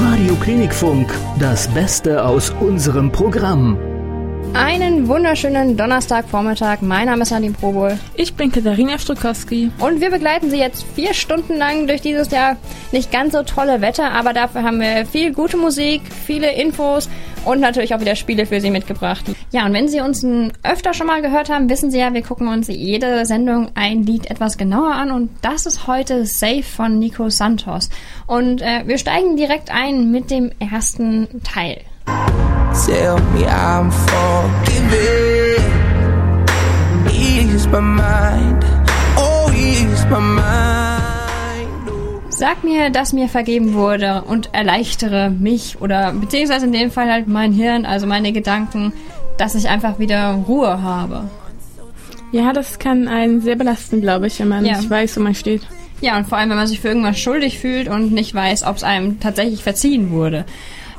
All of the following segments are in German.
Radio Klinikfunk, das Beste aus unserem Programm. Einen wunderschönen Donnerstagvormittag. Mein Name ist Nadine Probol. Ich bin Katharina Strukowski. Und wir begleiten Sie jetzt vier Stunden lang durch dieses Jahr nicht ganz so tolle Wetter, aber dafür haben wir viel gute Musik, viele Infos und natürlich auch wieder Spiele für Sie mitgebracht. Ja, und wenn Sie uns öfter schon mal gehört haben, wissen Sie ja, wir gucken uns jede Sendung ein Lied etwas genauer an und das ist heute Safe von Nico Santos. Und äh, wir steigen direkt ein mit dem ersten Teil. Tell me I'm forgiven. Ease my mind. Oh, ease my mind. Sag mir, dass mir vergeben wurde und erleichtere mich oder beziehungsweise in dem Fall halt mein Hirn, also meine Gedanken, dass ich einfach wieder Ruhe habe. Ja, das kann einen sehr belasten, glaube ich, wenn man ja. nicht weiß, wo man steht. Ja, und vor allem, wenn man sich für irgendwas schuldig fühlt und nicht weiß, ob es einem tatsächlich verziehen wurde.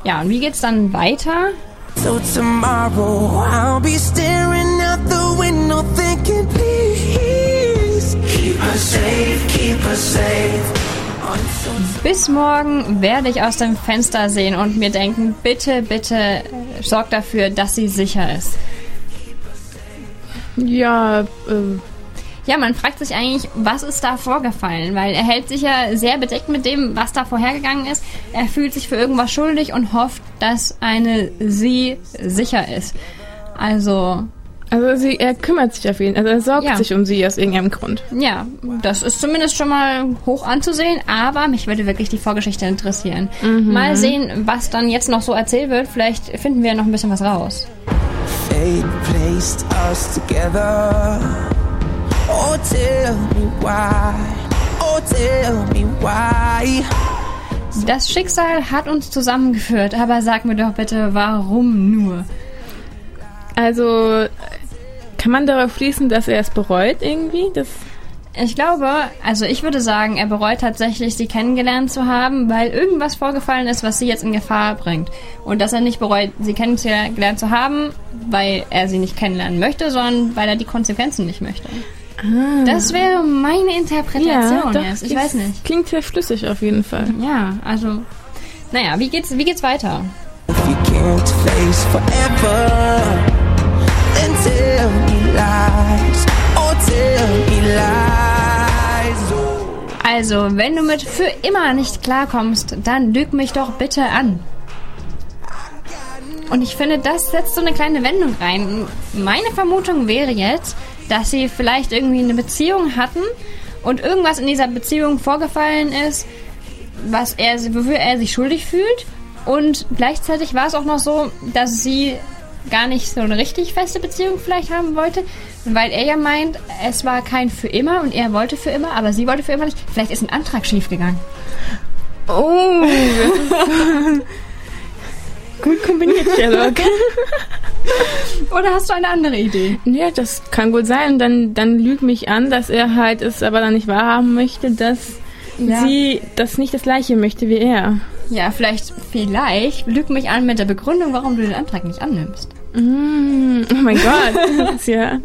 Ja, und wie geht's dann weiter? So tomorrow I'll be staring out the window thinking please keep her safe, keep her safe. Bis morgen werde ich aus dem Fenster sehen und mir denken, bitte, bitte sorg dafür, dass sie sicher ist. Ja, äh, ja, man fragt sich eigentlich, was ist da vorgefallen? Weil er hält sich ja sehr bedeckt mit dem, was da vorhergegangen ist. Er fühlt sich für irgendwas schuldig und hofft, dass eine sie sicher ist. Also. Also sie, er kümmert sich auf ihn, also er sorgt ja. sich um sie aus irgendeinem Grund. Ja, das ist zumindest schon mal hoch anzusehen, aber mich würde wirklich die Vorgeschichte interessieren. Mhm. Mal sehen, was dann jetzt noch so erzählt wird. Vielleicht finden wir noch ein bisschen was raus. Fate placed us together. Oh, tell me why. Oh, tell me why. Das Schicksal hat uns zusammengeführt, aber sag mir doch bitte, warum nur? Also, kann man darauf schließen, dass er es bereut irgendwie? Das ich glaube, also ich würde sagen, er bereut tatsächlich, sie kennengelernt zu haben, weil irgendwas vorgefallen ist, was sie jetzt in Gefahr bringt. Und dass er nicht bereut, sie kennengelernt zu haben, weil er sie nicht kennenlernen möchte, sondern weil er die Konsequenzen nicht möchte. Ah. Das wäre meine Interpretation ja, jetzt. Ich weiß nicht. Klingt sehr schlüssig auf jeden Fall. Ja, also. Naja, wie geht's, wie geht's weiter? Also, wenn du mit für immer nicht klarkommst, dann lüg mich doch bitte an. Und ich finde, das setzt so eine kleine Wendung rein. Meine Vermutung wäre jetzt, dass sie vielleicht irgendwie eine Beziehung hatten und irgendwas in dieser Beziehung vorgefallen ist, was er, wofür er sich schuldig fühlt. Und gleichzeitig war es auch noch so, dass sie gar nicht so eine richtig feste Beziehung vielleicht haben wollte, weil er ja meint, es war kein für immer und er wollte für immer, aber sie wollte für immer nicht. Vielleicht ist ein Antrag schiefgegangen. Oh, gut kombiniert, Sherlock. Oder hast du eine andere Idee? Ja, das kann gut sein. Dann, dann lügt mich an, dass er halt es aber dann nicht wahrhaben möchte, dass ja. sie das nicht das gleiche möchte wie er. Ja, vielleicht, vielleicht lügt mich an mit der Begründung, warum du den Antrag nicht annimmst. Mm, oh mein Gott. ja.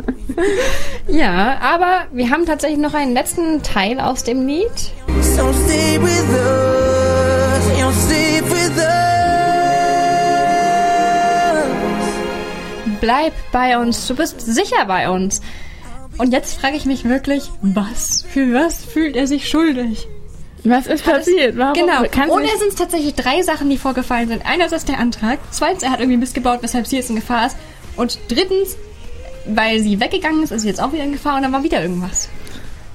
ja, aber wir haben tatsächlich noch einen letzten Teil aus dem Lied. So stay with us, you'll stay with us. bleib bei uns, du bist sicher bei uns. Und jetzt frage ich mich wirklich, was? Für was fühlt er sich schuldig? Was ist passiert? Warum? Genau. Ohne sind es tatsächlich drei Sachen, die vorgefallen sind. Einerseits der Antrag. Zweitens, er hat irgendwie missgebaut, weshalb sie jetzt in Gefahr ist. Und drittens, weil sie weggegangen ist, ist sie jetzt auch wieder in Gefahr und dann war wieder irgendwas.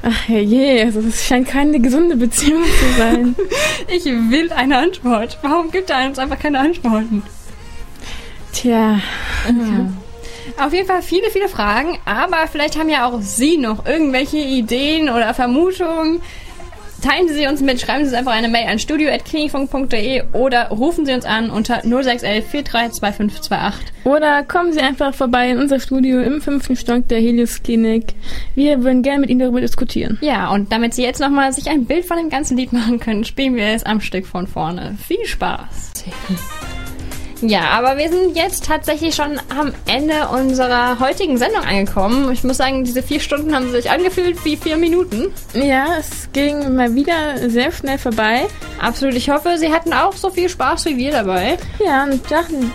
Ach je, also das scheint keine gesunde Beziehung zu sein. ich will eine Antwort. Warum gibt er uns einfach keine Antworten? Tja. Ja. Auf jeden Fall viele, viele Fragen, aber vielleicht haben ja auch Sie noch irgendwelche Ideen oder Vermutungen. Teilen Sie uns mit, schreiben Sie einfach eine Mail an studio.klinifunk.de oder rufen Sie uns an unter 0611 432528. Oder kommen Sie einfach vorbei in unser Studio im fünften Stock der Helios Klinik. Wir würden gerne mit Ihnen darüber diskutieren. Ja, und damit Sie jetzt nochmal sich ein Bild von dem ganzen Lied machen können, spielen wir es am Stück von vorne. Viel Spaß! Ja, aber wir sind jetzt tatsächlich schon am Ende unserer heutigen Sendung angekommen. Ich muss sagen, diese vier Stunden haben sich angefühlt wie vier Minuten. Ja, es ging mal wieder sehr schnell vorbei. Absolut. Ich hoffe, Sie hatten auch so viel Spaß wie wir dabei. Ja, und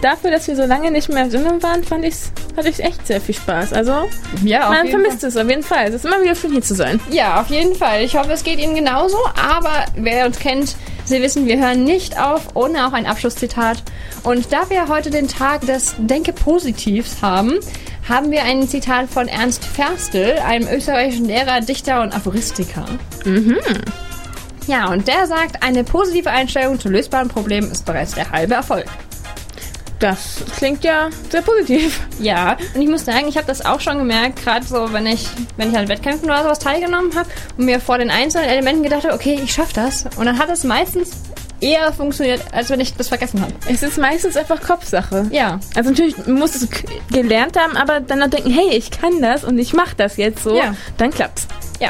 dafür, dass wir so lange nicht mehr Sendung waren, fand ich's, hatte ich echt sehr viel Spaß. Also, ja, man vermisst Fall. es auf jeden Fall. Es ist immer wieder schön, hier zu sein. Ja, auf jeden Fall. Ich hoffe, es geht Ihnen genauso. Aber wer uns kennt, Sie wissen, wir hören nicht auf ohne auch ein Abschlusszitat. Und da wir heute den Tag des Denke Positivs haben, haben wir ein Zitat von Ernst Ferstel, einem österreichischen Lehrer, Dichter und Aphoristiker. Mhm. Ja, und der sagt, eine positive Einstellung zu lösbaren Problemen ist bereits der halbe Erfolg. Das klingt ja sehr positiv. Ja, und ich muss sagen, ich habe das auch schon gemerkt, gerade so, wenn ich, wenn ich an Wettkämpfen oder sowas teilgenommen habe und mir vor den einzelnen Elementen gedacht habe, okay, ich schaffe das. Und dann hat es meistens eher funktioniert, als wenn ich das vergessen habe. Es ist meistens einfach Kopfsache. Ja. Also natürlich muss es gelernt haben, aber dann noch denken, hey, ich kann das und ich mache das jetzt so, ja. dann klappt's. Ja.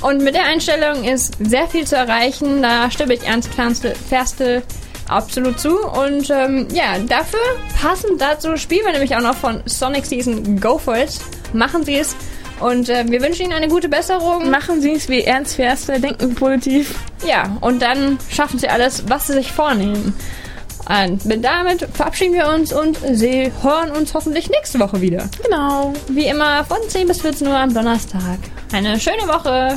Und mit der Einstellung ist sehr viel zu erreichen. Da stimme ich Ernst Ferstel absolut zu. Und ähm, ja, dafür passend dazu spielen wir nämlich auch noch von Sonic Season Go For It. Machen Sie es. Und äh, wir wünschen Ihnen eine gute Besserung. Machen Sie es wie Ernst Ferstel, denken positiv. Ja, und dann schaffen Sie alles, was Sie sich vornehmen. Und damit verabschieden wir uns und Sie hören uns hoffentlich nächste Woche wieder. Genau. Wie immer von 10 bis 14 Uhr am Donnerstag. Eine schöne Woche.